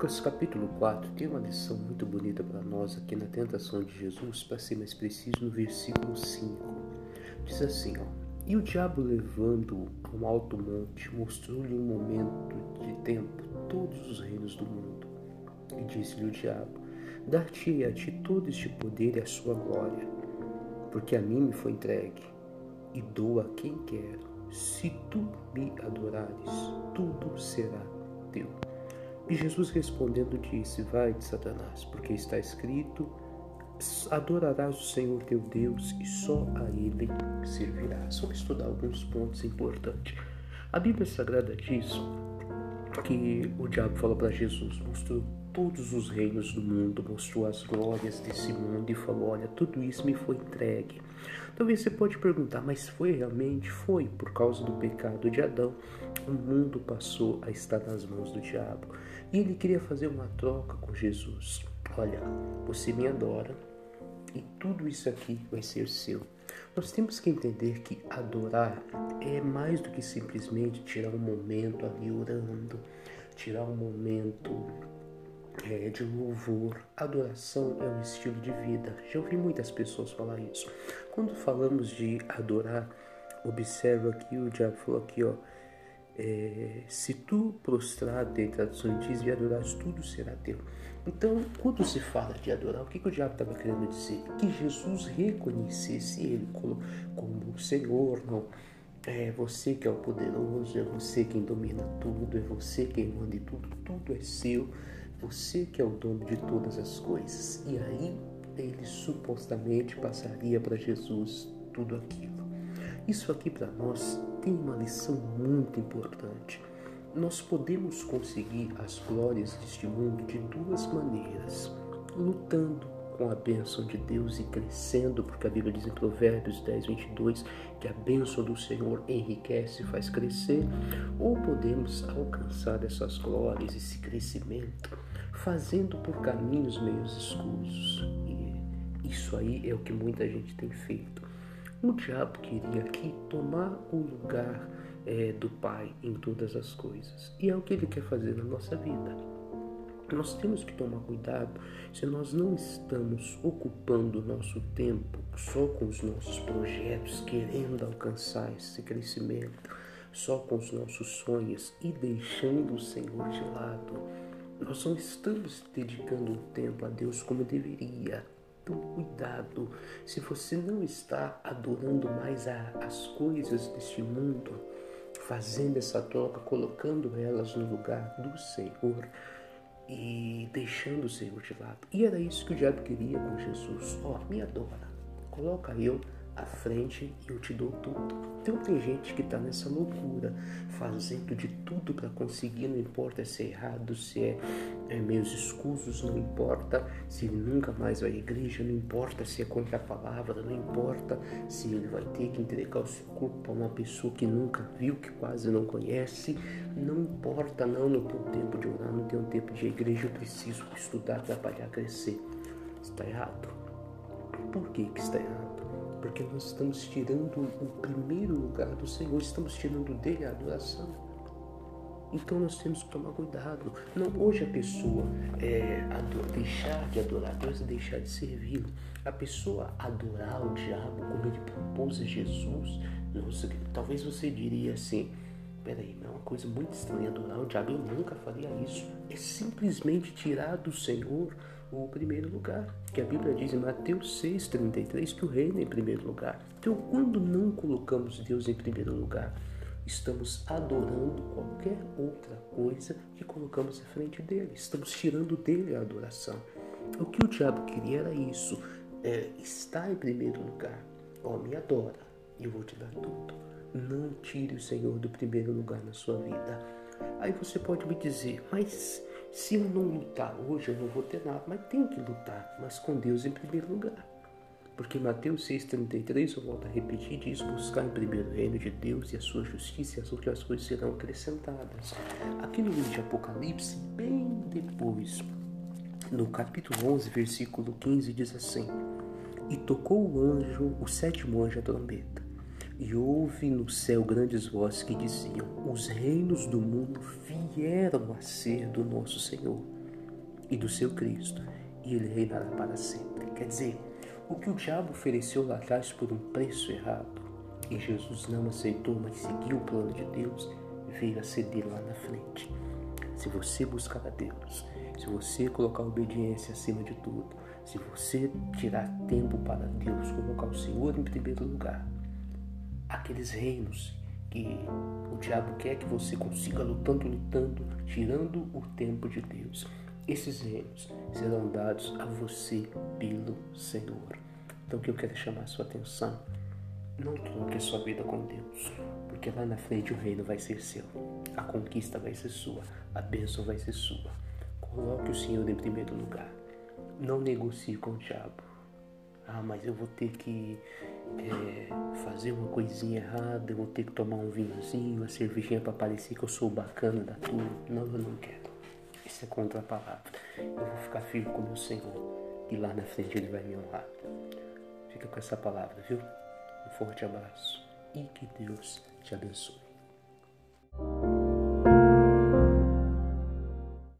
Lucas capítulo 4 tem uma lição muito bonita para nós aqui na tentação de Jesus, para ser mais preciso, no versículo 5. Diz assim, ó, E o diabo levando a um alto monte, mostrou-lhe um momento de tempo todos os reinos do mundo. E disse-lhe o diabo, Dar-te a ti todo este poder e a sua glória, porque a mim me foi entregue, e dou a quem quero. Se tu me adorares, tudo será teu. E Jesus respondendo disse: Vai de Satanás, porque está escrito: Adorarás o Senhor teu Deus e só a Ele servirás. Vamos estudar alguns pontos importantes. A Bíblia Sagrada diz que o diabo falou para Jesus: mostrou todos os reinos do mundo, mostrou as glórias desse mundo e falou: Olha, tudo isso me foi entregue. Talvez você pode perguntar, mas foi realmente? Foi por causa do pecado de Adão. O mundo passou a estar nas mãos do diabo. E ele queria fazer uma troca com Jesus. Olha, você me adora e tudo isso aqui vai ser seu. Nós temos que entender que adorar é mais do que simplesmente tirar um momento ali orando, tirar um momento é, de louvor. Adoração é um estilo de vida. Já ouvi muitas pessoas falar isso. Quando falamos de adorar, observa aqui o diabo falou aqui, ó é, se tu em traduções diz e adorares, tudo será teu. Então, quando se fala de adorar, o que, que o diabo estava querendo dizer? Que Jesus reconhecesse ele como, como Senhor, não. É você que é o poderoso, é você quem domina tudo, é você quem manda em tudo, tudo é seu, você que é o dono de todas as coisas. E aí ele supostamente passaria para Jesus tudo aquilo. Isso aqui para nós tem uma lição muito importante. Nós podemos conseguir as glórias deste mundo de duas maneiras: lutando com a bênção de Deus e crescendo, porque a Bíblia diz em Provérbios 10, 22 que a bênção do Senhor enriquece e faz crescer, ou podemos alcançar essas glórias, esse crescimento, fazendo por caminhos meio escuros. E isso aí é o que muita gente tem feito o diabo queria aqui tomar o lugar é, do Pai em todas as coisas. E é o que ele quer fazer na nossa vida. Nós temos que tomar cuidado se nós não estamos ocupando o nosso tempo só com os nossos projetos, querendo alcançar esse crescimento, só com os nossos sonhos e deixando o Senhor de lado. Nós não estamos dedicando o tempo a Deus como deveria. Então, cuidado. Se você não está adorando mais a, as coisas deste mundo, fazendo essa troca, colocando elas no lugar do Senhor e deixando o Senhor de lado. E era isso que o diabo queria com Jesus. Ó, oh, me adora. Coloca eu à frente e eu te dou tudo. Então tem gente que está nessa loucura, fazendo de tudo para conseguir, não importa se é errado, se é, é escusos, não importa se ele nunca mais vai à igreja, não importa se é contra a palavra, não importa se ele vai ter que entregar o seu corpo para uma pessoa que nunca viu, que quase não conhece, não importa, não, não tenho tempo de orar, não tenho tempo de ir à igreja, eu preciso estudar, trabalhar, crescer. Está errado. Por que, que está errado? Porque nós estamos tirando o primeiro lugar do Senhor, estamos tirando dele a adoração. Então nós temos que tomar cuidado. Não hoje a pessoa é, deixar de adorar Deus e deixar de servi-lo. A pessoa adorar o diabo como ele propôs a Jesus, nossa, talvez você diria assim, peraí, é uma coisa muito estranha adorar o diabo, eu nunca faria isso. É simplesmente tirar do Senhor o primeiro lugar. Que a Bíblia diz em Mateus 6,33 que o reino é em primeiro lugar. Então, quando não colocamos Deus em primeiro lugar, estamos adorando qualquer outra coisa que colocamos à frente dele. Estamos tirando dele a adoração. O que o diabo queria era isso: é, estar em primeiro lugar. Ó, oh, me adora eu vou te dar tudo. Não tire o Senhor do primeiro lugar na sua vida. Aí você pode me dizer, mas se eu não lutar hoje, eu não vou ter nada, mas tenho que lutar, mas com Deus em primeiro lugar. Porque Mateus 6,33, eu volto a repetir, diz: buscar em primeiro reino de Deus e a sua justiça, e as outras coisas serão acrescentadas. Aqui no livro de Apocalipse, bem depois, no capítulo 11, versículo 15, diz assim: E tocou o anjo, o sétimo anjo, a trombeta. E houve no céu grandes vozes que diziam: Os reinos do mundo vieram a ser do nosso Senhor e do seu Cristo, e ele reinará para sempre. Quer dizer, o que o diabo ofereceu lá atrás por um preço errado, e Jesus não aceitou, mas seguiu o plano de Deus, veio a ceder lá na frente. Se você buscar a Deus, se você colocar a obediência acima de tudo, se você tirar tempo para Deus, colocar o Senhor em primeiro lugar, aqueles reinos que o diabo quer que você consiga lutando, lutando, tirando o tempo de Deus. Esses reinos serão dados a você pelo Senhor. Então o que eu quero chamar a sua atenção, não troque a sua vida com Deus, porque lá na frente o reino vai ser seu, a conquista vai ser sua, a bênção vai ser sua. Coloque o Senhor em primeiro lugar. Não negocie com o diabo. Ah, mas eu vou ter que é, fazer uma coisinha errada, eu vou ter que tomar um vinhozinho, uma cervejinha para parecer que eu sou bacana da turma. Não, eu não quero. Isso é contra a palavra. Eu vou ficar firme com o meu Senhor e lá na frente Ele vai me honrar. Fica com essa palavra, viu? Um forte abraço e que Deus te abençoe.